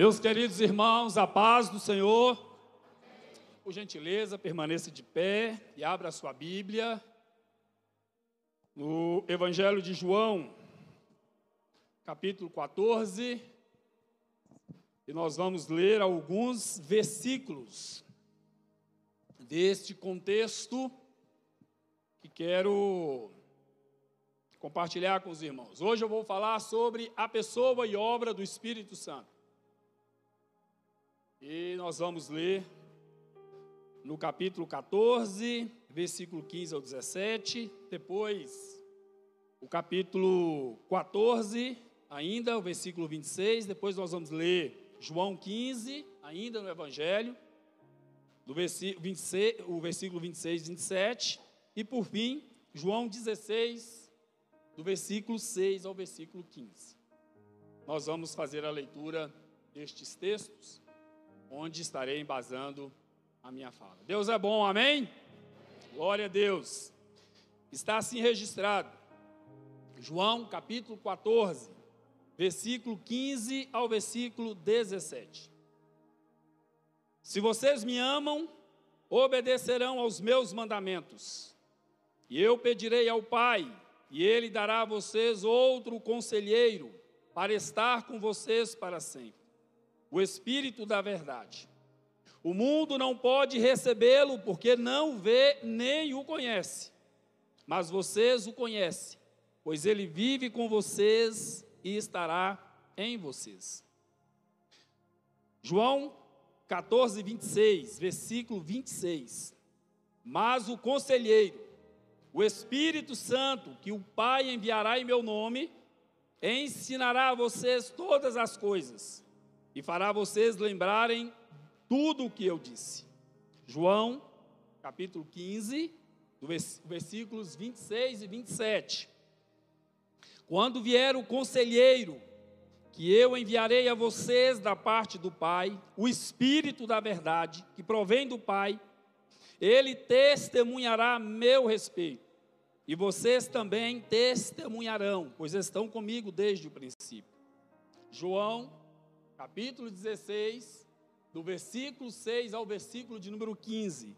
Meus queridos irmãos, a paz do Senhor. Por gentileza, permaneça de pé e abra a sua Bíblia no Evangelho de João, capítulo 14. E nós vamos ler alguns versículos deste contexto que quero compartilhar com os irmãos. Hoje eu vou falar sobre a pessoa e obra do Espírito Santo. E nós vamos ler no capítulo 14, versículo 15 ao 17, depois o capítulo 14, ainda o versículo 26, depois nós vamos ler João 15, ainda no Evangelho, do versículo 26, o versículo 26 e 27, e por fim, João 16, do versículo 6 ao versículo 15. Nós vamos fazer a leitura destes textos, onde estarei embasando a minha fala. Deus é bom, amém? Glória a Deus. Está assim registrado. João capítulo 14, versículo 15 ao versículo 17. Se vocês me amam, obedecerão aos meus mandamentos. E eu pedirei ao Pai, e ele dará a vocês outro conselheiro para estar com vocês para sempre. O Espírito da Verdade. O mundo não pode recebê-lo porque não vê nem o conhece. Mas vocês o conhecem, pois ele vive com vocês e estará em vocês. João 14, 26, versículo 26. Mas o conselheiro, o Espírito Santo, que o Pai enviará em meu nome, ensinará a vocês todas as coisas e fará vocês lembrarem tudo o que eu disse. João, capítulo 15, versículos 26 e 27. Quando vier o conselheiro, que eu enviarei a vocês da parte do Pai, o Espírito da verdade, que provém do Pai, ele testemunhará a meu respeito. E vocês também testemunharão, pois estão comigo desde o princípio. João, capítulo 16, do versículo 6 ao versículo de número 15.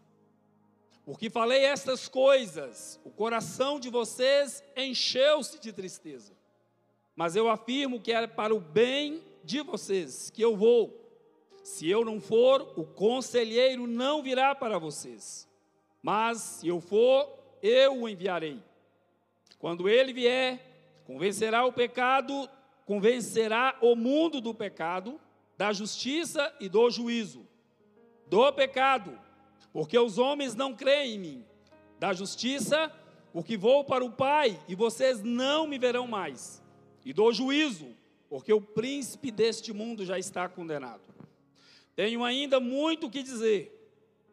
Porque falei estas coisas, o coração de vocês encheu-se de tristeza. Mas eu afirmo que é para o bem de vocês que eu vou. Se eu não for, o conselheiro não virá para vocês. Mas se eu for, eu o enviarei. Quando ele vier, convencerá o pecado, convencerá o mundo do pecado, da justiça e do juízo. Do pecado, porque os homens não creem em mim. Da justiça, porque vou para o Pai e vocês não me verão mais. E do juízo, porque o príncipe deste mundo já está condenado. Tenho ainda muito o que dizer,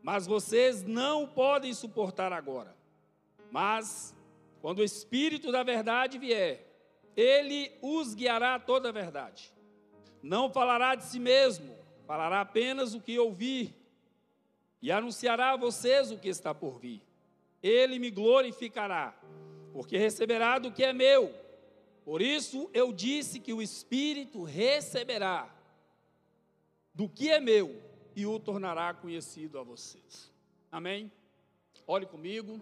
mas vocês não podem suportar agora. Mas, quando o Espírito da Verdade vier, ele os guiará a toda a verdade. Não falará de si mesmo, falará apenas o que ouvir, e anunciará a vocês o que está por vir. Ele me glorificará, porque receberá do que é meu. Por isso eu disse que o Espírito receberá do que é meu e o tornará conhecido a vocês. Amém? Olhe comigo.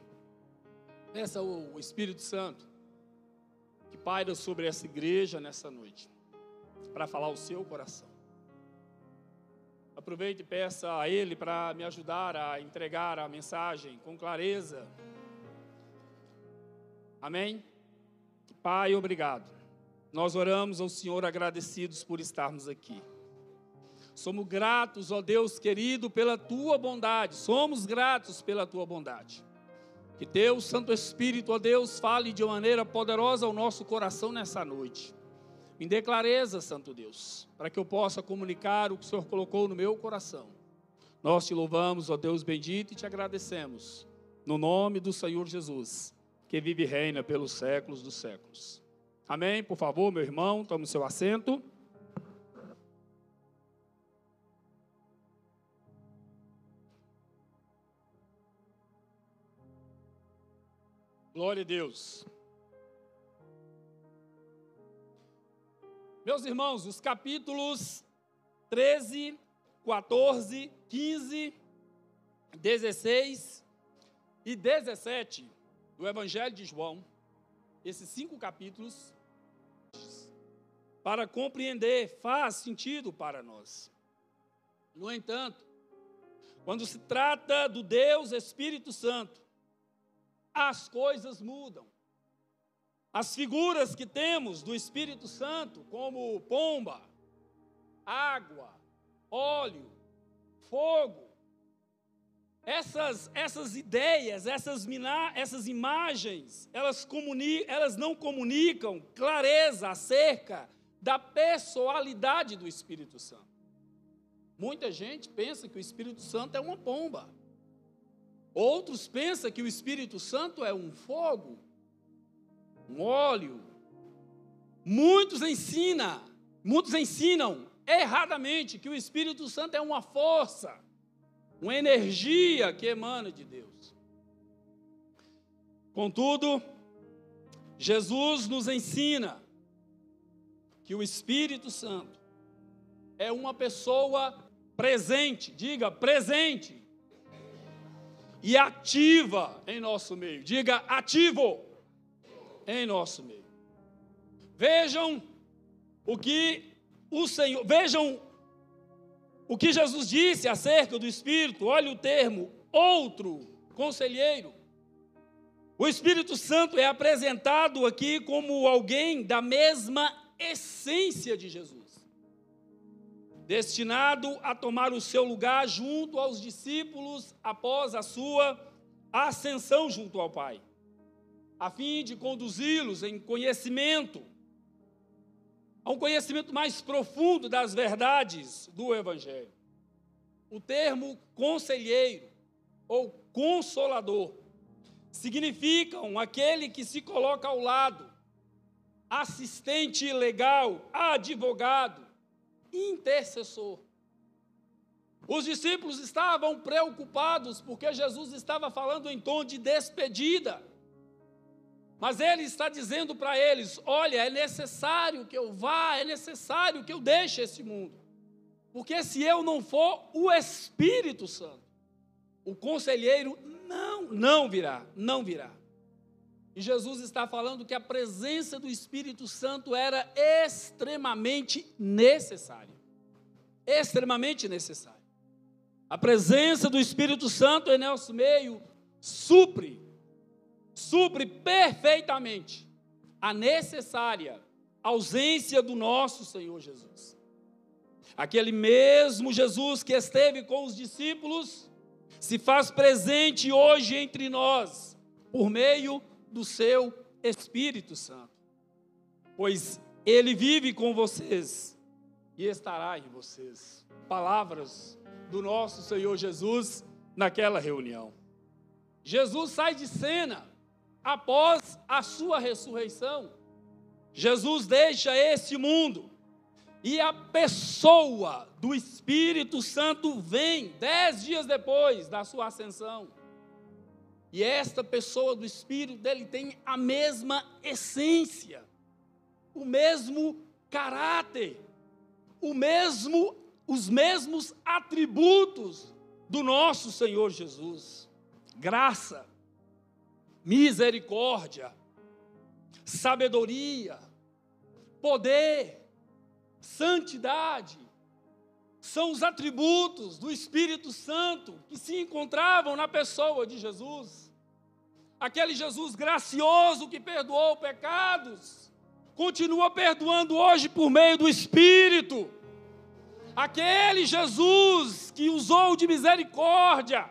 Peça o Espírito Santo que paira sobre essa igreja nessa noite para falar o seu coração. Aproveite e peça a Ele para me ajudar a entregar a mensagem com clareza. Amém? Pai, obrigado. Nós oramos ao Senhor agradecidos por estarmos aqui. Somos gratos, ó Deus querido, pela tua bondade. Somos gratos pela tua bondade. Que Deus, Santo Espírito, ó Deus, fale de maneira poderosa ao nosso coração nessa noite. Me dê clareza, Santo Deus, para que eu possa comunicar o que o Senhor colocou no meu coração. Nós te louvamos, ó Deus bendito, e te agradecemos. No nome do Senhor Jesus, que vive e reina pelos séculos dos séculos. Amém? Por favor, meu irmão, tome o seu assento. Glória a Deus. Meus irmãos, os capítulos 13, 14, 15, 16 e 17 do Evangelho de João, esses cinco capítulos, para compreender, faz sentido para nós. No entanto, quando se trata do Deus Espírito Santo, as coisas mudam. As figuras que temos do Espírito Santo, como pomba, água, óleo, fogo, essas, essas ideias, essas, essas imagens, elas, comuni, elas não comunicam clareza acerca da pessoalidade do Espírito Santo. Muita gente pensa que o Espírito Santo é uma pomba. Outros pensam que o Espírito Santo é um fogo, um óleo. Muitos ensinam, muitos ensinam erradamente que o Espírito Santo é uma força, uma energia que emana de Deus. Contudo, Jesus nos ensina que o Espírito Santo é uma pessoa presente, diga presente, e ativa em nosso meio, diga ativo em nosso meio. Vejam o que o Senhor, vejam o que Jesus disse acerca do Espírito, olha o termo, outro conselheiro. O Espírito Santo é apresentado aqui como alguém da mesma essência de Jesus, destinado a tomar o seu lugar junto aos discípulos após a sua ascensão junto ao Pai, a fim de conduzi-los em conhecimento, a um conhecimento mais profundo das verdades do Evangelho. O termo conselheiro ou consolador significam aquele que se coloca ao lado assistente legal, advogado, intercessor. Os discípulos estavam preocupados porque Jesus estava falando em tom de despedida. Mas ele está dizendo para eles: olha, é necessário que eu vá, é necessário que eu deixe esse mundo. Porque se eu não for, o Espírito Santo, o conselheiro, não, não virá, não virá. E Jesus está falando que a presença do Espírito Santo era extremamente necessária. Extremamente necessária. A presença do Espírito Santo em nosso meio supre, supre perfeitamente a necessária ausência do nosso Senhor Jesus. Aquele mesmo Jesus que esteve com os discípulos se faz presente hoje entre nós por meio do seu Espírito Santo, pois ele vive com vocês e estará em vocês. Palavras do nosso Senhor Jesus naquela reunião. Jesus sai de cena após a sua ressurreição. Jesus deixa esse mundo e a pessoa do Espírito Santo vem dez dias depois da sua ascensão. E esta pessoa do Espírito dele tem a mesma essência, o mesmo caráter, o mesmo, os mesmos atributos do nosso Senhor Jesus: graça, misericórdia, sabedoria, poder, santidade, são os atributos do Espírito Santo que se encontravam na pessoa de Jesus. Aquele Jesus gracioso que perdoou pecados, continua perdoando hoje por meio do Espírito. Aquele Jesus que usou de misericórdia,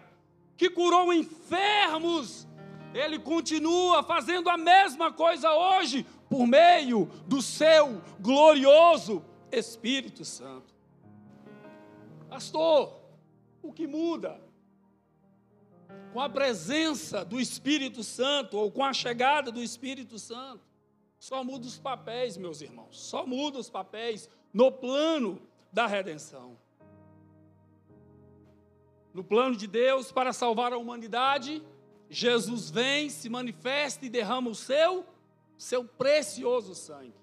que curou enfermos, ele continua fazendo a mesma coisa hoje por meio do seu glorioso Espírito Santo. Pastor, o que muda? Com a presença do Espírito Santo ou com a chegada do Espírito Santo, só muda os papéis, meus irmãos, só muda os papéis no plano da redenção. No plano de Deus para salvar a humanidade, Jesus vem, se manifesta e derrama o seu, seu precioso sangue.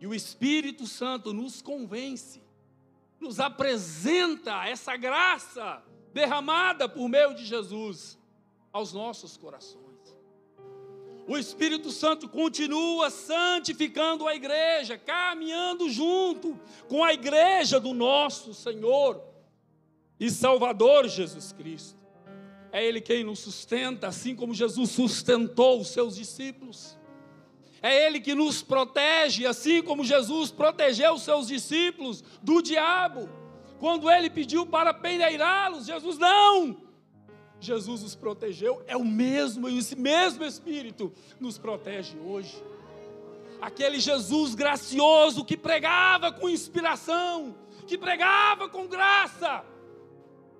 E o Espírito Santo nos convence nos apresenta essa graça derramada por meio de Jesus aos nossos corações. O Espírito Santo continua santificando a igreja, caminhando junto com a igreja do nosso Senhor e Salvador Jesus Cristo. É Ele quem nos sustenta, assim como Jesus sustentou os seus discípulos. É Ele que nos protege, assim como Jesus protegeu os seus discípulos do diabo. Quando ele pediu para peneirá-los, Jesus não. Jesus os protegeu, é o mesmo, e esse mesmo Espírito nos protege hoje. Aquele Jesus gracioso que pregava com inspiração, que pregava com graça,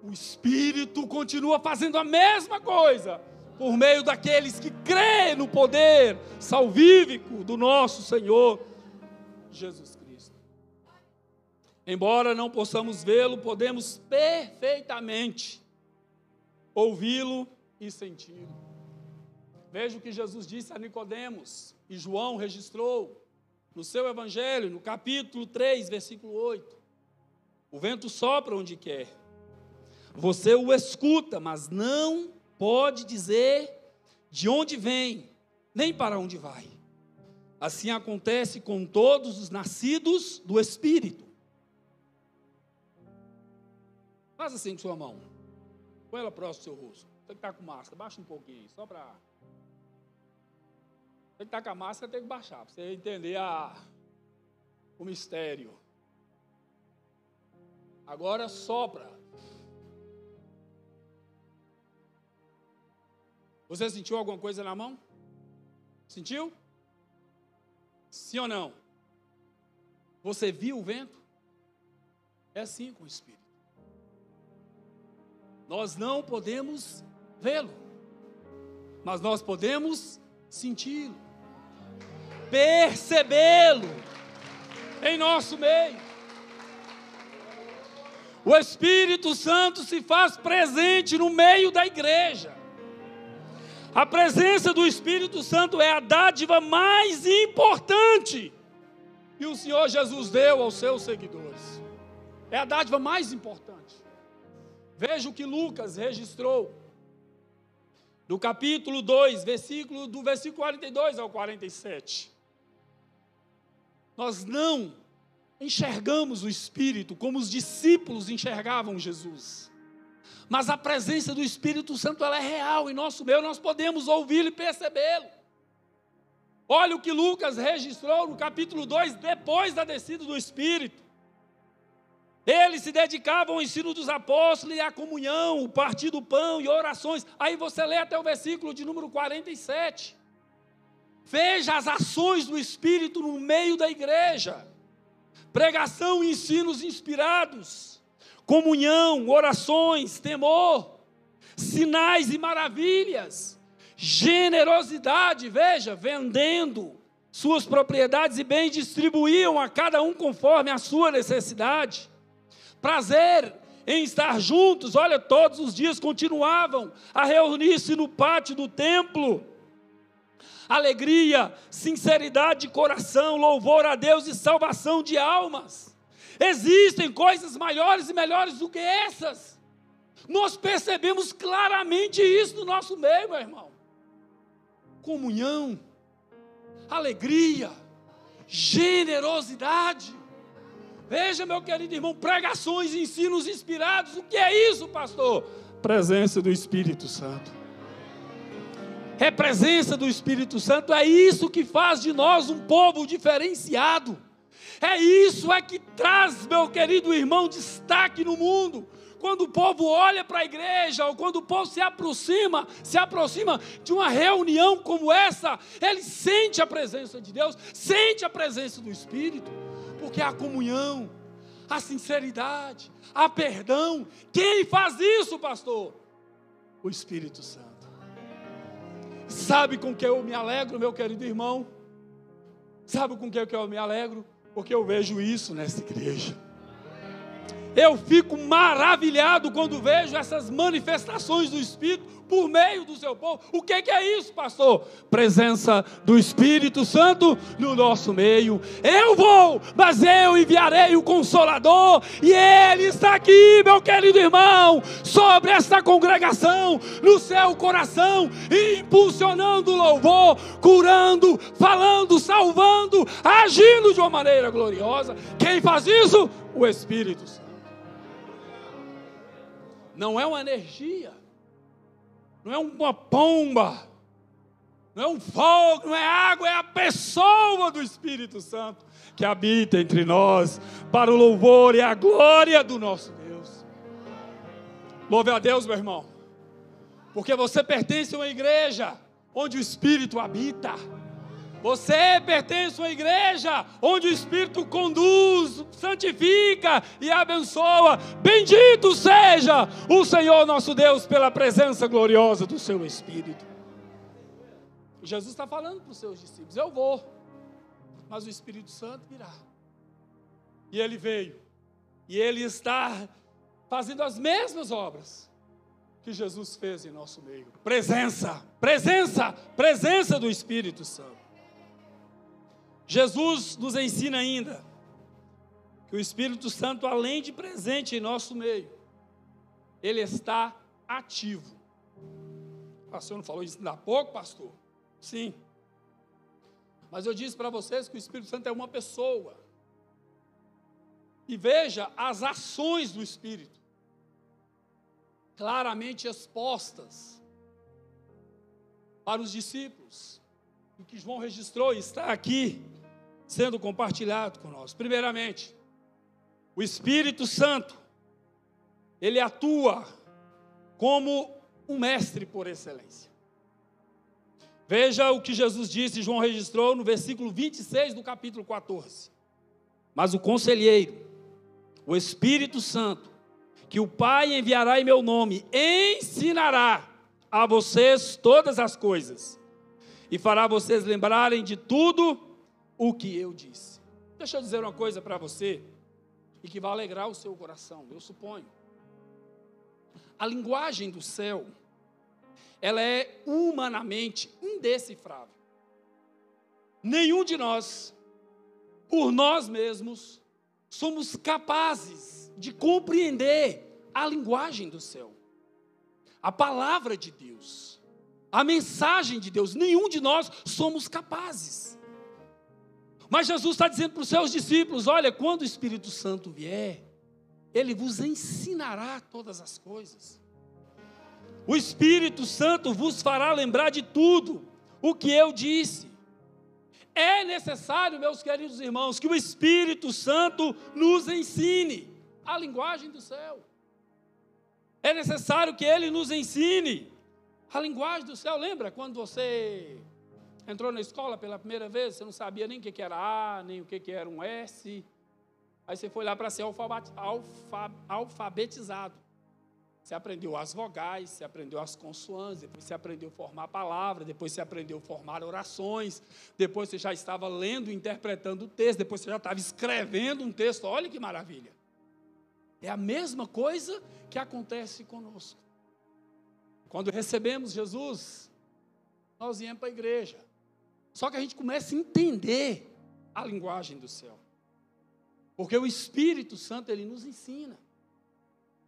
o Espírito continua fazendo a mesma coisa por meio daqueles que creem no poder salvífico do nosso Senhor Jesus Cristo. Embora não possamos vê-lo, podemos perfeitamente ouvi-lo e senti-lo. Veja o que Jesus disse a Nicodemos e João registrou no seu evangelho, no capítulo 3, versículo 8. O vento sopra onde quer você o escuta, mas não pode dizer de onde vem, nem para onde vai. Assim acontece com todos os nascidos do Espírito. Faz assim com sua mão. Põe ela próximo do seu rosto. Você que está com máscara, baixa um pouquinho, só para. Você que está com a máscara tem que baixar, para você entender a... o mistério. Agora sopra. Você sentiu alguma coisa na mão? Sentiu? Sim ou não? Você viu o vento? É assim com o Espírito. Nós não podemos vê-lo, mas nós podemos senti-lo, percebê-lo em nosso meio. O Espírito Santo se faz presente no meio da igreja. A presença do Espírito Santo é a dádiva mais importante que o Senhor Jesus deu aos seus seguidores. É a dádiva mais importante. Veja o que Lucas registrou. Do capítulo 2, versículo, do versículo 42 ao 47. Nós não enxergamos o Espírito como os discípulos enxergavam Jesus mas a presença do Espírito Santo ela é real em nosso meio, nós podemos ouvi-lo e percebê-lo. Olha o que Lucas registrou no capítulo 2, depois da descida do Espírito. Eles se dedicavam ao ensino dos apóstolos e à comunhão, o partir do pão e orações. Aí você lê até o versículo de número 47. Veja as ações do Espírito no meio da igreja. Pregação e ensinos inspirados comunhão, orações, temor, sinais e maravilhas, generosidade, veja, vendendo suas propriedades e bens, distribuíam a cada um conforme a sua necessidade. Prazer em estar juntos, olha, todos os dias continuavam a reunir-se no pátio do templo. Alegria, sinceridade de coração, louvor a Deus e salvação de almas. Existem coisas maiores e melhores do que essas. Nós percebemos claramente isso no nosso meio, meu irmão. Comunhão, alegria, generosidade. Veja, meu querido irmão, pregações, ensinos inspirados. O que é isso, pastor? Presença do Espírito Santo. É presença do Espírito Santo, é isso que faz de nós um povo diferenciado. É isso é que traz, meu querido irmão, destaque no mundo. Quando o povo olha para a igreja, ou quando o povo se aproxima, se aproxima de uma reunião como essa, ele sente a presença de Deus, sente a presença do Espírito, porque a comunhão, a sinceridade, a perdão. Quem faz isso, pastor? O Espírito Santo. Sabe com que eu me alegro, meu querido irmão? Sabe com que eu me alegro? Porque eu vejo isso nessa igreja. Eu fico maravilhado quando vejo essas manifestações do Espírito por meio do seu povo. O que, que, é isso, pastor? Presença do Espírito Santo no nosso meio. Eu vou, mas eu enviarei o Consolador, e Ele está aqui, meu querido irmão, sobre esta congregação, no seu coração, impulsionando o louvor, curando, falando, salvando, agindo de uma maneira gloriosa. Quem faz isso? O Espírito Santo. Não é uma energia não é uma pomba, não é um fogo, não é água, é a pessoa do Espírito Santo que habita entre nós, para o louvor e a glória do nosso Deus. Louve a Deus, meu irmão, porque você pertence a uma igreja onde o Espírito habita. Você pertence a uma igreja onde o Espírito conduz, santifica e abençoa. Bendito seja o Senhor nosso Deus pela presença gloriosa do seu Espírito. Jesus está falando para os seus discípulos: Eu vou, mas o Espírito Santo virá. E ele veio, e ele está fazendo as mesmas obras que Jesus fez em nosso meio. Presença, presença, presença do Espírito Santo. Jesus nos ensina ainda que o Espírito Santo, além de presente em nosso meio, ele está ativo. O pastor não falou isso ainda há pouco, pastor? Sim. Mas eu disse para vocês que o Espírito Santo é uma pessoa. E veja as ações do Espírito, claramente expostas para os discípulos. O que João registrou está aqui sendo compartilhado conosco. Primeiramente, o Espírito Santo, ele atua como um mestre por excelência. Veja o que Jesus disse, João registrou no versículo 26 do capítulo 14. Mas o conselheiro, o Espírito Santo, que o Pai enviará em meu nome, ensinará a vocês todas as coisas e fará vocês lembrarem de tudo o que eu disse. Deixa eu dizer uma coisa para você e que vai alegrar o seu coração, eu suponho. A linguagem do céu, ela é humanamente indecifrável. Nenhum de nós, por nós mesmos, somos capazes de compreender a linguagem do céu, a palavra de Deus, a mensagem de Deus. Nenhum de nós somos capazes. Mas Jesus está dizendo para os seus discípulos: olha, quando o Espírito Santo vier, ele vos ensinará todas as coisas. O Espírito Santo vos fará lembrar de tudo o que eu disse. É necessário, meus queridos irmãos, que o Espírito Santo nos ensine a linguagem do céu. É necessário que ele nos ensine a linguagem do céu. Lembra quando você Entrou na escola pela primeira vez, você não sabia nem o que era A, nem o que era um S. Aí você foi lá para ser alfabetizado. Você aprendeu as vogais, você aprendeu as consoantes, depois você aprendeu a formar palavras, depois você aprendeu a formar orações, depois você já estava lendo e interpretando o texto, depois você já estava escrevendo um texto. Olha que maravilha. É a mesma coisa que acontece conosco. Quando recebemos Jesus, nós viemos para a igreja. Só que a gente começa a entender a linguagem do céu. Porque o Espírito Santo ele nos ensina.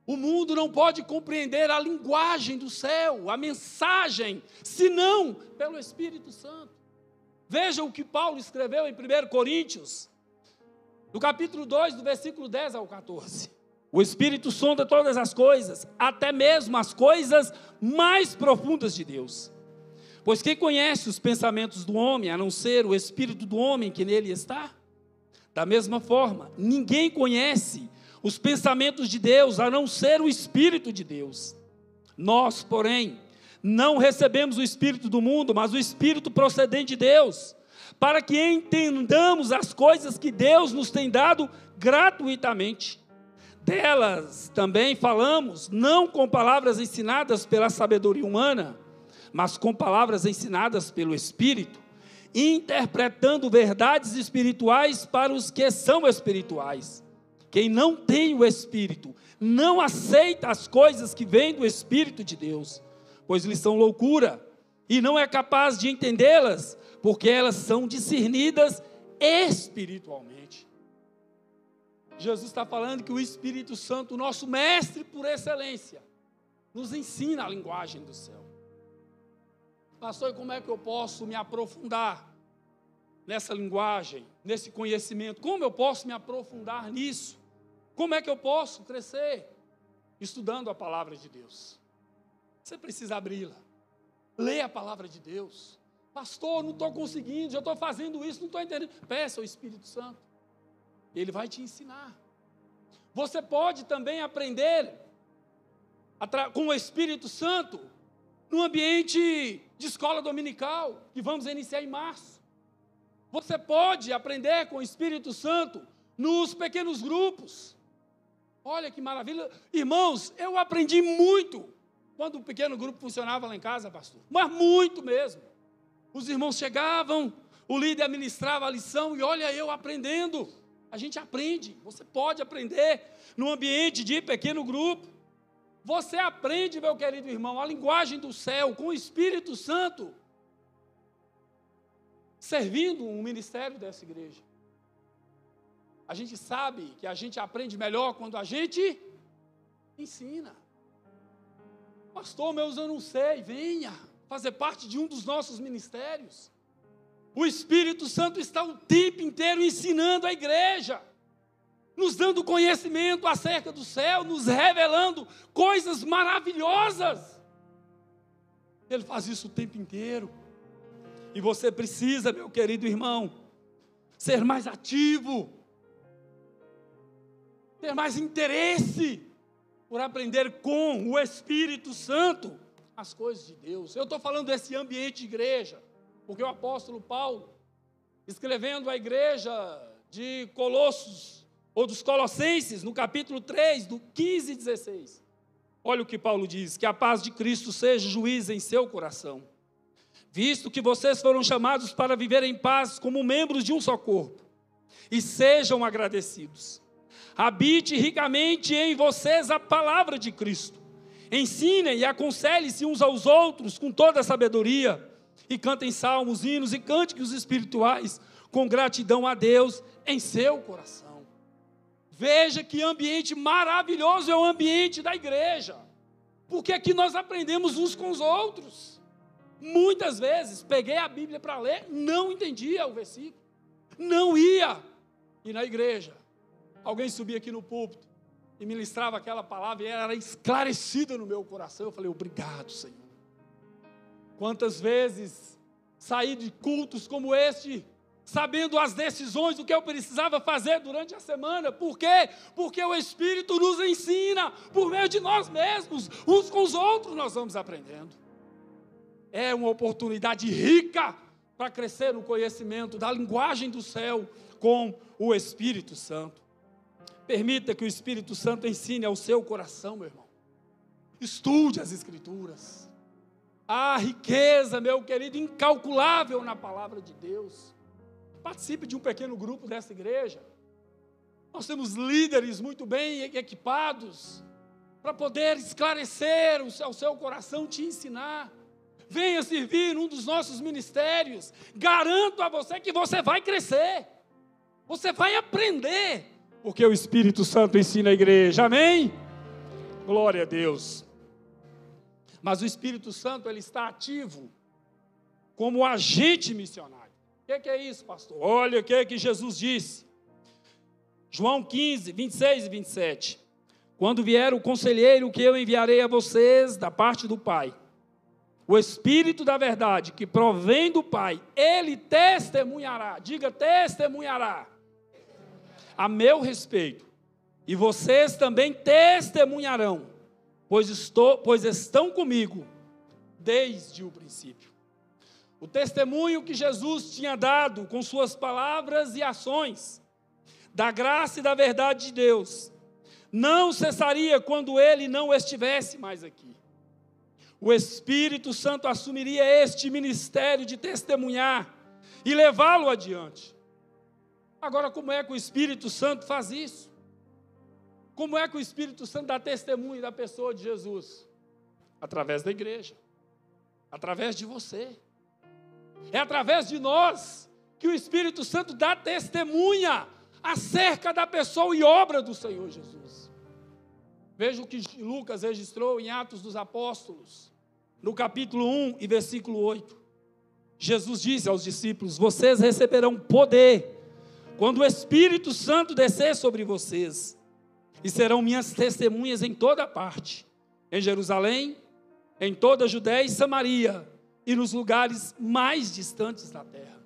O mundo não pode compreender a linguagem do céu, a mensagem, senão pelo Espírito Santo. Veja o que Paulo escreveu em 1 Coríntios, no capítulo 2, do versículo 10 ao 14. O Espírito sonda todas as coisas, até mesmo as coisas mais profundas de Deus. Pois quem conhece os pensamentos do homem, a não ser o espírito do homem que nele está? Da mesma forma, ninguém conhece os pensamentos de Deus, a não ser o espírito de Deus. Nós, porém, não recebemos o espírito do mundo, mas o espírito procedente de Deus, para que entendamos as coisas que Deus nos tem dado gratuitamente. Delas também falamos, não com palavras ensinadas pela sabedoria humana, mas com palavras ensinadas pelo Espírito, interpretando verdades espirituais para os que são espirituais. Quem não tem o Espírito não aceita as coisas que vêm do Espírito de Deus, pois lhes são loucura, e não é capaz de entendê-las, porque elas são discernidas espiritualmente. Jesus está falando que o Espírito Santo, nosso mestre por excelência, nos ensina a linguagem do céu. Pastor, e como é que eu posso me aprofundar nessa linguagem, nesse conhecimento? Como eu posso me aprofundar nisso? Como é que eu posso crescer? Estudando a palavra de Deus. Você precisa abri-la. Leia a palavra de Deus. Pastor, não estou conseguindo, já estou fazendo isso, não estou entendendo. Peça ao Espírito Santo. Ele vai te ensinar. Você pode também aprender com o Espírito Santo no ambiente de escola dominical, que vamos iniciar em março. Você pode aprender com o Espírito Santo nos pequenos grupos. Olha que maravilha. Irmãos, eu aprendi muito quando o pequeno grupo funcionava lá em casa, pastor. Mas muito mesmo. Os irmãos chegavam, o líder administrava a lição e olha eu aprendendo. A gente aprende. Você pode aprender no ambiente de pequeno grupo. Você aprende, meu querido irmão, a linguagem do céu com o Espírito Santo, servindo um ministério dessa igreja. A gente sabe que a gente aprende melhor quando a gente ensina. Pastor, meus eu não sei, venha fazer parte de um dos nossos ministérios. O Espírito Santo está o tempo inteiro ensinando a igreja, nos dando conhecimento acerca do céu, nos revelando coisas maravilhosas. Ele faz isso o tempo inteiro. E você precisa, meu querido irmão, ser mais ativo ter mais interesse por aprender com o Espírito Santo as coisas de Deus. Eu estou falando desse ambiente de igreja, porque o apóstolo Paulo, escrevendo a igreja de Colossos, ou dos Colossenses, no capítulo 3, do 15 e 16, olha o que Paulo diz: que a paz de Cristo seja juiz em seu coração, visto que vocês foram chamados para viver em paz como membros de um só corpo, e sejam agradecidos habite ricamente em vocês a palavra de Cristo. Ensinem e aconselhem-se uns aos outros com toda a sabedoria, e cantem salmos, hinos e cânticos espirituais com gratidão a Deus em seu coração. Veja que ambiente maravilhoso é o ambiente da igreja, porque aqui nós aprendemos uns com os outros. Muitas vezes peguei a Bíblia para ler, não entendia o versículo, não ia, e na igreja alguém subia aqui no púlpito e ministrava aquela palavra e era esclarecida no meu coração. Eu falei, obrigado, Senhor. Quantas vezes saí de cultos como este, sabendo as decisões do que eu precisava fazer durante a semana. Por quê? Porque o Espírito nos ensina, por meio de nós mesmos, uns com os outros, nós vamos aprendendo. É uma oportunidade rica para crescer no conhecimento da linguagem do céu com o Espírito Santo. Permita que o Espírito Santo ensine ao seu coração, meu irmão. Estude as Escrituras. Há riqueza, meu querido, incalculável na palavra de Deus. Participe de um pequeno grupo dessa igreja. Nós temos líderes muito bem equipados para poder esclarecer ao seu coração, te ensinar. Venha servir num dos nossos ministérios. Garanto a você que você vai crescer. Você vai aprender porque o Espírito Santo ensina a igreja. Amém? Glória a Deus. Mas o Espírito Santo ele está ativo como agente missionário. O que, que, é isso, pastor? Olha o que, que Jesus disse. João 15, 26 e 27. Quando vier o conselheiro que eu enviarei a vocês da parte do Pai, o Espírito da verdade que provém do Pai, ele testemunhará, diga testemunhará a meu respeito, e vocês também testemunharão, pois, estou, pois estão comigo desde o princípio. O testemunho que Jesus tinha dado com suas palavras e ações, da graça e da verdade de Deus, não cessaria quando ele não estivesse mais aqui. O Espírito Santo assumiria este ministério de testemunhar e levá-lo adiante. Agora, como é que o Espírito Santo faz isso? Como é que o Espírito Santo dá testemunho da pessoa de Jesus? Através da igreja, através de você. É através de nós que o Espírito Santo dá testemunha acerca da pessoa e obra do Senhor Jesus. Veja o que Lucas registrou em Atos dos Apóstolos, no capítulo 1 e versículo 8. Jesus disse aos discípulos: Vocês receberão poder quando o Espírito Santo descer sobre vocês, e serão minhas testemunhas em toda parte, em Jerusalém, em toda a Judéia e Samaria, e nos lugares mais distantes da terra.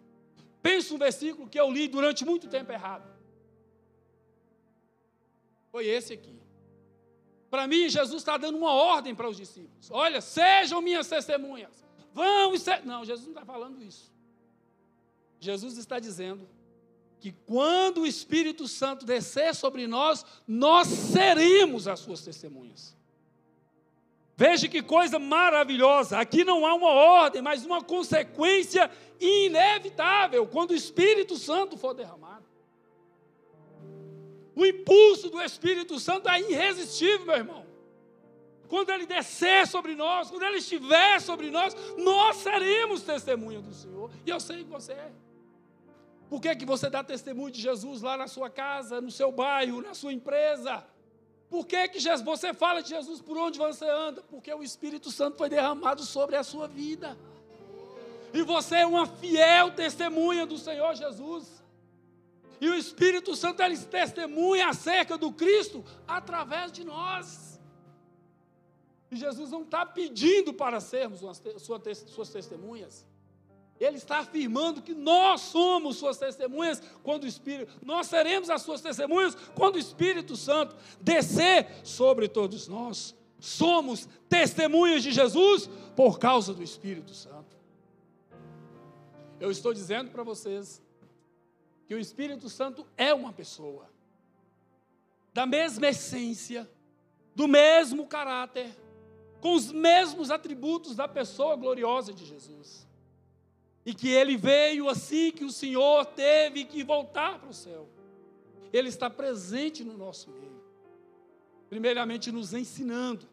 Pensa um versículo que eu li durante muito tempo errado. Foi esse aqui. Para mim, Jesus está dando uma ordem para os discípulos: olha, sejam minhas testemunhas. Vão e. Não, Jesus não está falando isso. Jesus está dizendo que quando o Espírito Santo descer sobre nós, nós seremos as suas testemunhas. Veja que coisa maravilhosa. Aqui não há uma ordem, mas uma consequência inevitável quando o Espírito Santo for derramado. O impulso do Espírito Santo é irresistível, meu irmão. Quando ele descer sobre nós, quando ele estiver sobre nós, nós seremos testemunha do Senhor. E eu sei que você é. Por que, que você dá testemunho de Jesus lá na sua casa, no seu bairro, na sua empresa? Por que, que você fala de Jesus por onde você anda? Porque o Espírito Santo foi derramado sobre a sua vida. E você é uma fiel testemunha do Senhor Jesus. E o Espírito Santo ele testemunha acerca do Cristo através de nós. E Jesus não está pedindo para sermos suas testemunhas. Ele está afirmando que nós somos suas testemunhas quando o Espírito, nós seremos as suas testemunhas quando o Espírito Santo descer sobre todos nós. Somos testemunhas de Jesus por causa do Espírito Santo. Eu estou dizendo para vocês que o Espírito Santo é uma pessoa, da mesma essência, do mesmo caráter, com os mesmos atributos da pessoa gloriosa de Jesus e que ele veio assim que o Senhor teve que voltar para o céu. Ele está presente no nosso meio. Primeiramente, nos ensinando,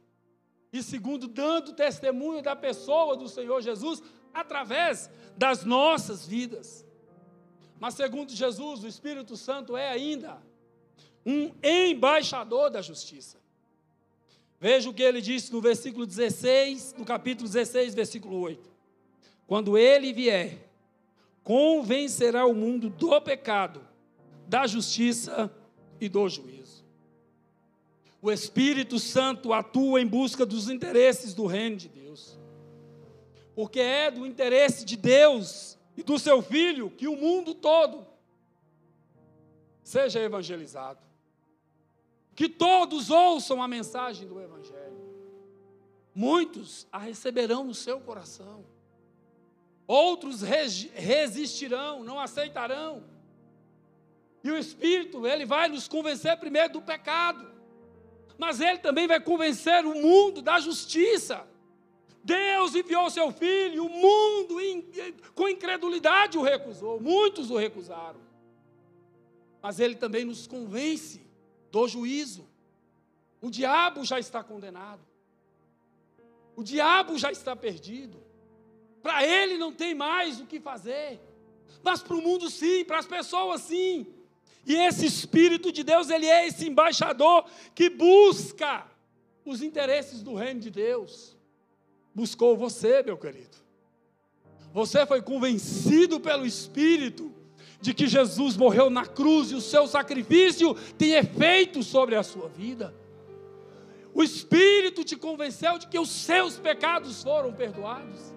e segundo, dando testemunho da pessoa do Senhor Jesus através das nossas vidas. Mas, segundo Jesus, o Espírito Santo é ainda um embaixador da justiça. Veja o que ele disse no versículo 16, no capítulo 16, versículo 8. Quando ele vier, convencerá o mundo do pecado, da justiça e do juízo. O Espírito Santo atua em busca dos interesses do reino de Deus. Porque é do interesse de Deus e do seu filho que o mundo todo seja evangelizado. Que todos ouçam a mensagem do evangelho. Muitos a receberão no seu coração. Outros resistirão, não aceitarão. E o Espírito, ele vai nos convencer primeiro do pecado, mas ele também vai convencer o mundo da justiça. Deus enviou seu filho, o mundo com incredulidade o recusou, muitos o recusaram. Mas ele também nos convence do juízo. O diabo já está condenado. O diabo já está perdido. Para ele não tem mais o que fazer. Mas para o mundo sim, para as pessoas sim. E esse Espírito de Deus, ele é esse embaixador que busca os interesses do reino de Deus. Buscou você, meu querido. Você foi convencido pelo Espírito de que Jesus morreu na cruz e o seu sacrifício tem efeito sobre a sua vida. O Espírito te convenceu de que os seus pecados foram perdoados.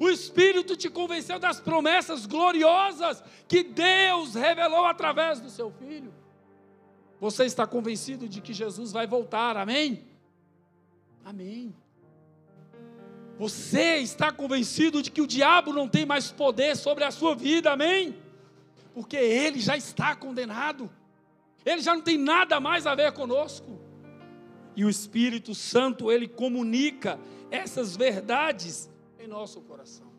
O Espírito te convenceu das promessas gloriosas que Deus revelou através do seu Filho. Você está convencido de que Jesus vai voltar, amém? Amém. Você está convencido de que o diabo não tem mais poder sobre a sua vida, amém? Porque ele já está condenado, ele já não tem nada mais a ver conosco. E o Espírito Santo, ele comunica essas verdades em nosso coração.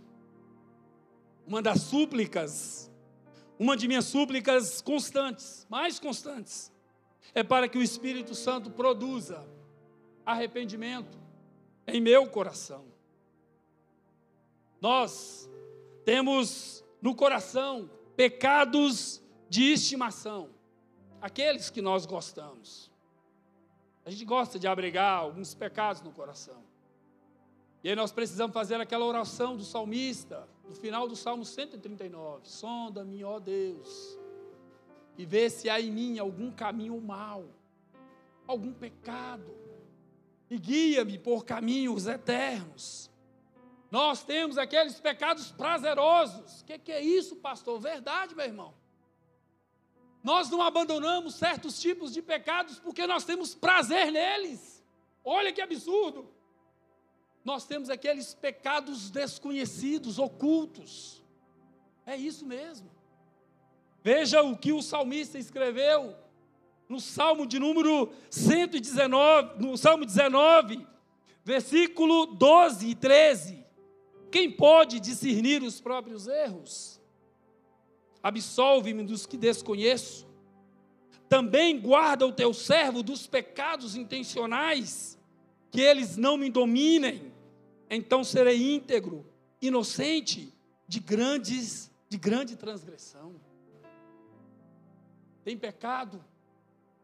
Uma das súplicas, uma de minhas súplicas constantes, mais constantes, é para que o Espírito Santo produza arrependimento em meu coração. Nós temos no coração pecados de estimação, aqueles que nós gostamos. A gente gosta de abrigar alguns pecados no coração. E aí nós precisamos fazer aquela oração do salmista, no final do Salmo 139. Sonda-me, ó Deus, e vê se há em mim algum caminho mal, algum pecado, e guia-me por caminhos eternos. Nós temos aqueles pecados prazerosos. O que, que é isso, pastor? Verdade, meu irmão. Nós não abandonamos certos tipos de pecados porque nós temos prazer neles. Olha que absurdo. Nós temos aqueles pecados desconhecidos, ocultos. É isso mesmo. Veja o que o salmista escreveu no Salmo de número 119, no Salmo 19, versículo 12 e 13. Quem pode discernir os próprios erros? Absolve-me dos que desconheço. Também guarda o teu servo dos pecados intencionais, que eles não me dominem. Então serei íntegro, inocente de grandes de grande transgressão. Tem pecado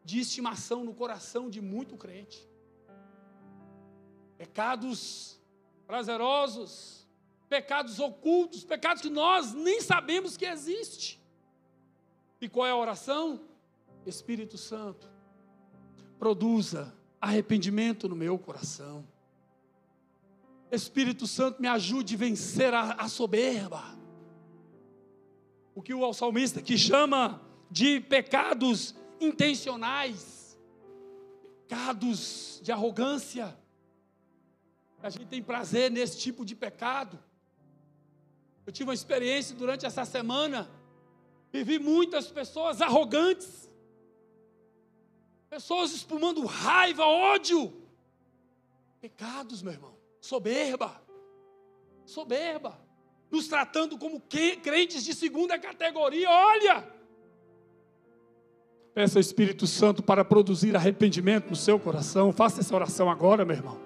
de estimação no coração de muito crente. Pecados prazerosos, pecados ocultos, pecados que nós nem sabemos que existe. E qual é a oração? Espírito Santo, produza arrependimento no meu coração. Espírito Santo, me ajude a vencer a, a soberba. O que o salmista que chama de pecados intencionais, pecados de arrogância. A gente tem prazer nesse tipo de pecado. Eu tive uma experiência durante essa semana e vi muitas pessoas arrogantes, pessoas espumando raiva, ódio. Pecados, meu irmão, soberba, soberba, nos tratando como crentes de segunda categoria. Olha, Peça ao Espírito Santo para produzir arrependimento no seu coração. Faça essa oração agora, meu irmão.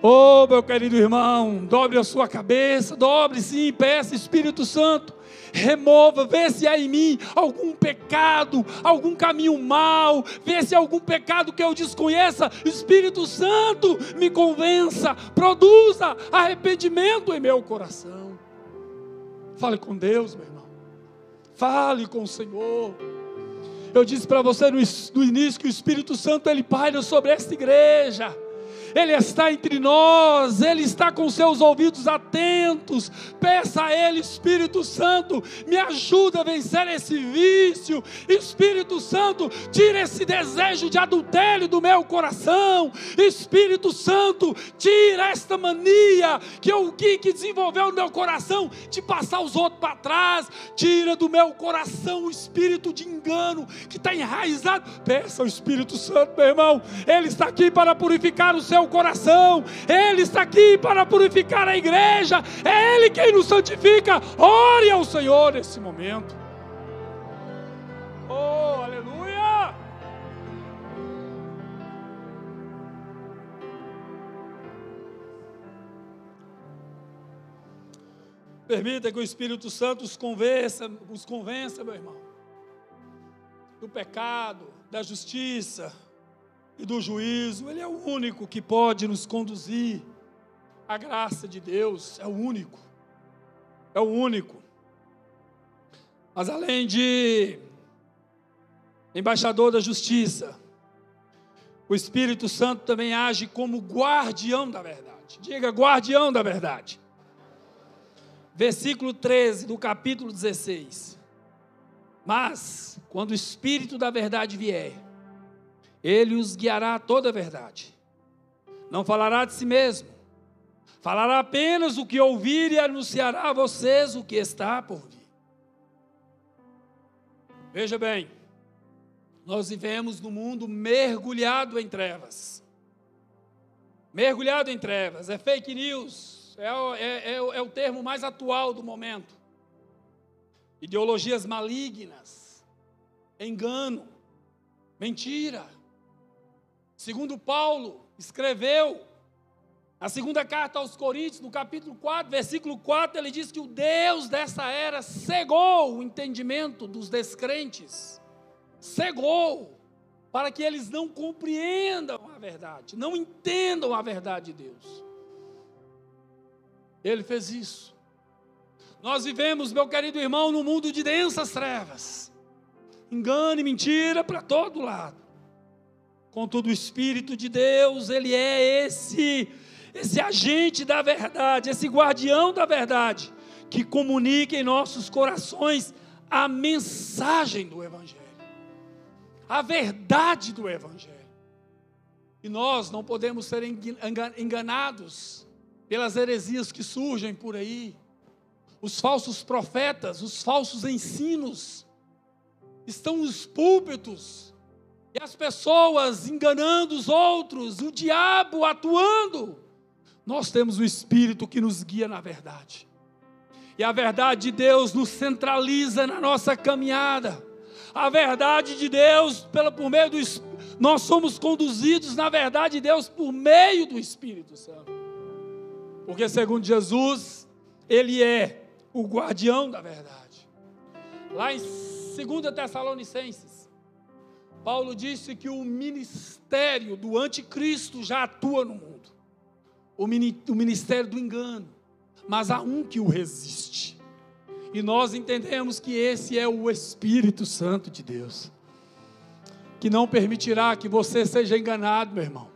Oh, meu querido irmão, dobre a sua cabeça, dobre sim, peça Espírito Santo, remova, vê se há em mim algum pecado, algum caminho mal, vê se há algum pecado que eu desconheça. Espírito Santo, me convença, produza arrependimento em meu coração. Fale com Deus, meu irmão. Fale com o Senhor. Eu disse para você no, no início que o Espírito Santo ele paira sobre esta igreja. Ele está entre nós, Ele está com seus ouvidos atentos. Peça a Ele, Espírito Santo, me ajuda a vencer esse vício. Espírito Santo, tira esse desejo de adultério do meu coração. Espírito Santo, tira esta mania que eu que, que desenvolveu no meu coração de passar os outros para trás. Tira do meu coração o espírito de engano que está enraizado. Peça ao Espírito Santo, meu irmão. Ele está aqui para purificar o seu coração. Ele está aqui para purificar a igreja. É Ele quem nos santifica. Ore ao Senhor nesse momento. Oh, aleluia! Permita que o Espírito Santo os convença, os convença, meu irmão, do pecado, da justiça, e do juízo, Ele é o único que pode nos conduzir. A graça de Deus é o único. É o único. Mas além de embaixador da justiça, o Espírito Santo também age como guardião da verdade. Diga, guardião da verdade. Versículo 13 do capítulo 16. Mas, quando o Espírito da verdade vier, ele os guiará a toda a verdade. Não falará de si mesmo, falará apenas o que ouvir e anunciará a vocês o que está por vir. Veja bem, nós vivemos num mundo mergulhado em trevas. Mergulhado em trevas, é fake news, é, é, é, é o termo mais atual do momento. Ideologias malignas, engano, Mentira. Segundo Paulo escreveu, na segunda carta aos Coríntios, no capítulo 4, versículo 4, ele diz que o Deus dessa era cegou o entendimento dos descrentes. Cegou para que eles não compreendam a verdade, não entendam a verdade de Deus. Ele fez isso. Nós vivemos, meu querido irmão, num mundo de densas trevas. Engano e mentira para todo lado. Contudo, o Espírito de Deus, ele é esse esse agente da verdade, esse guardião da verdade, que comunica em nossos corações a mensagem do Evangelho a verdade do Evangelho. E nós não podemos ser enganados pelas heresias que surgem por aí, os falsos profetas, os falsos ensinos, estão nos púlpitos, e as pessoas enganando os outros, o diabo atuando. Nós temos o Espírito que nos guia na verdade. E a verdade de Deus nos centraliza na nossa caminhada a verdade de Deus, pela, por meio do nós somos conduzidos na verdade de Deus por meio do Espírito Santo. Porque segundo Jesus, ele é o guardião da verdade. Lá em 2 Tessalonicenses, Paulo disse que o ministério do anticristo já atua no mundo. O ministério do engano, mas há um que o resiste. E nós entendemos que esse é o Espírito Santo de Deus, que não permitirá que você seja enganado, meu irmão,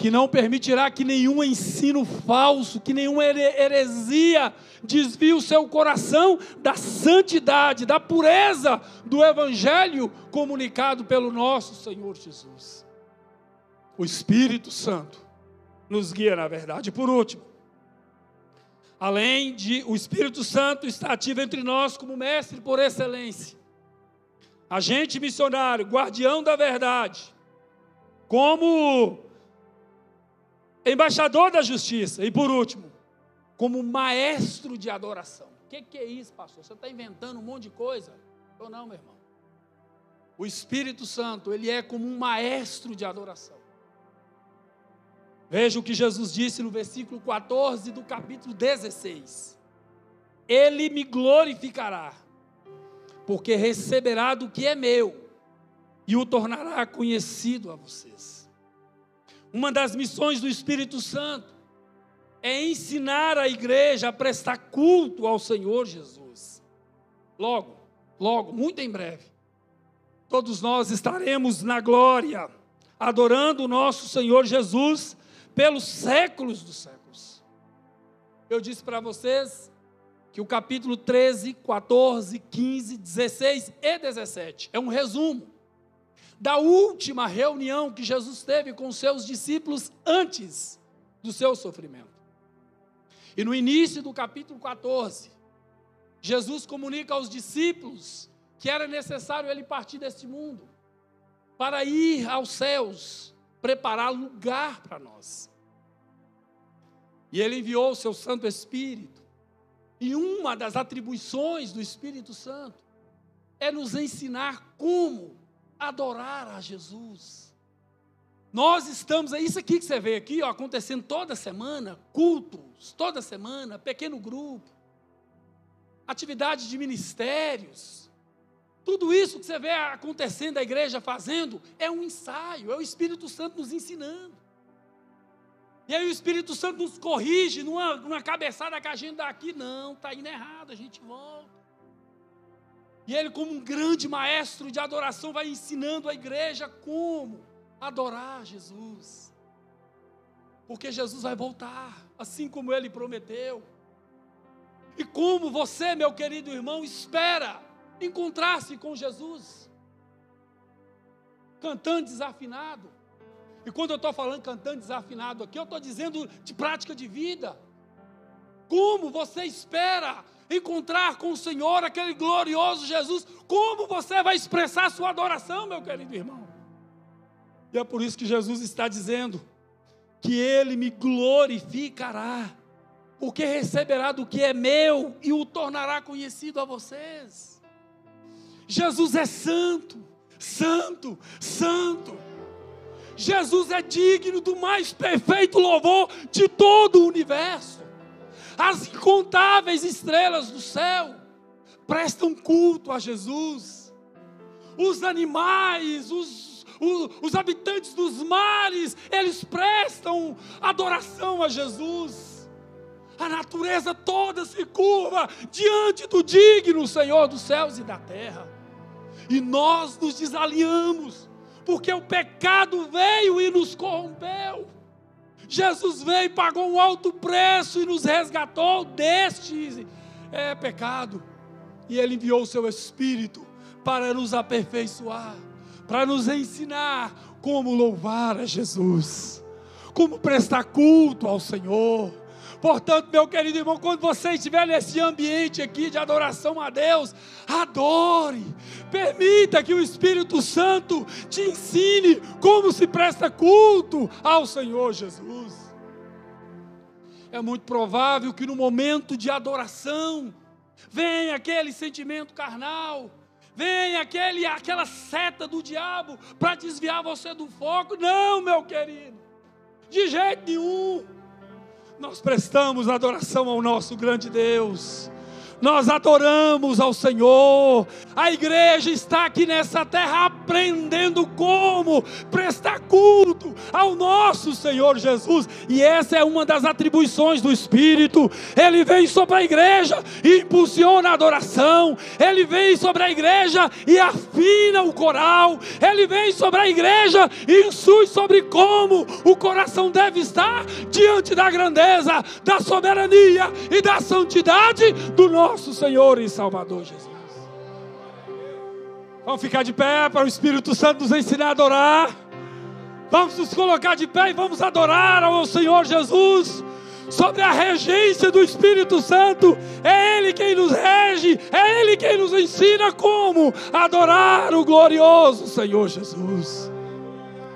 que não permitirá que nenhum ensino falso, que nenhuma heresia desvie o seu coração da santidade, da pureza do Evangelho comunicado pelo nosso Senhor Jesus. O Espírito Santo nos guia na verdade. Por último, Além de o Espírito Santo estar ativo entre nós como mestre por excelência, agente missionário, guardião da verdade, como embaixador da justiça e por último, como maestro de adoração. O que, que é isso, pastor? Você está inventando um monte de coisa? Ou não, meu irmão? O Espírito Santo, ele é como um maestro de adoração. Veja o que Jesus disse no versículo 14 do capítulo 16: Ele me glorificará, porque receberá do que é meu e o tornará conhecido a vocês. Uma das missões do Espírito Santo é ensinar a igreja a prestar culto ao Senhor Jesus. Logo, logo, muito em breve, todos nós estaremos na glória, adorando o nosso Senhor Jesus pelos séculos dos séculos. Eu disse para vocês que o capítulo 13, 14, 15, 16 e 17 é um resumo da última reunião que Jesus teve com seus discípulos antes do seu sofrimento. E no início do capítulo 14, Jesus comunica aos discípulos que era necessário ele partir deste mundo para ir aos céus preparar lugar para nós. E ele enviou o seu Santo Espírito. E uma das atribuições do Espírito Santo é nos ensinar como adorar a Jesus. Nós estamos, é isso aqui que você vê aqui, ó, acontecendo toda semana, cultos, toda semana, pequeno grupo, atividade de ministérios, tudo isso que você vê acontecendo, a igreja fazendo, é um ensaio, é o Espírito Santo nos ensinando. E aí o Espírito Santo nos corrige numa, numa cabeçada que a gente dá aqui, não, está indo errado, a gente volta. E ele, como um grande maestro de adoração, vai ensinando a igreja como adorar Jesus. Porque Jesus vai voltar, assim como ele prometeu. E como você, meu querido irmão, espera encontrar-se com Jesus, cantando desafinado. E quando eu estou falando cantando desafinado aqui, eu estou dizendo de prática de vida. Como você espera encontrar com o Senhor aquele glorioso Jesus? Como você vai expressar sua adoração, meu querido irmão? E é por isso que Jesus está dizendo que Ele me glorificará, porque receberá do que é meu e o tornará conhecido a vocês. Jesus é santo, santo, santo. Jesus é digno do mais perfeito louvor de todo o universo. As incontáveis estrelas do céu prestam culto a Jesus. Os animais, os, os, os habitantes dos mares, eles prestam adoração a Jesus. A natureza toda se curva diante do digno Senhor dos céus e da terra. E nós nos desalinhamos, porque o pecado veio e nos corrompeu. Jesus veio, pagou um alto preço e nos resgatou deste é, pecado. E Ele enviou o seu Espírito para nos aperfeiçoar, para nos ensinar como louvar a Jesus, como prestar culto ao Senhor Portanto, meu querido irmão, quando você estiver nesse ambiente aqui de adoração a Deus, adore. Permita que o Espírito Santo te ensine como se presta culto ao Senhor Jesus. É muito provável que no momento de adoração venha aquele sentimento carnal, venha aquele, aquela seta do diabo para desviar você do foco. Não, meu querido, de jeito nenhum nós prestamos adoração ao nosso grande Deus nós adoramos ao Senhor. A igreja está aqui nessa terra aprendendo como prestar culto ao nosso Senhor Jesus, e essa é uma das atribuições do Espírito. Ele vem sobre a igreja e impulsiona a adoração, ele vem sobre a igreja e afina o coral, ele vem sobre a igreja e insui sobre como o coração deve estar diante da grandeza, da soberania e da santidade do nosso nosso Senhor e Salvador Jesus. Vamos ficar de pé para o Espírito Santo nos ensinar a adorar. Vamos nos colocar de pé e vamos adorar ao Senhor Jesus. Sobre a regência do Espírito Santo, é Ele quem nos rege, é Ele quem nos ensina como adorar o glorioso Senhor Jesus.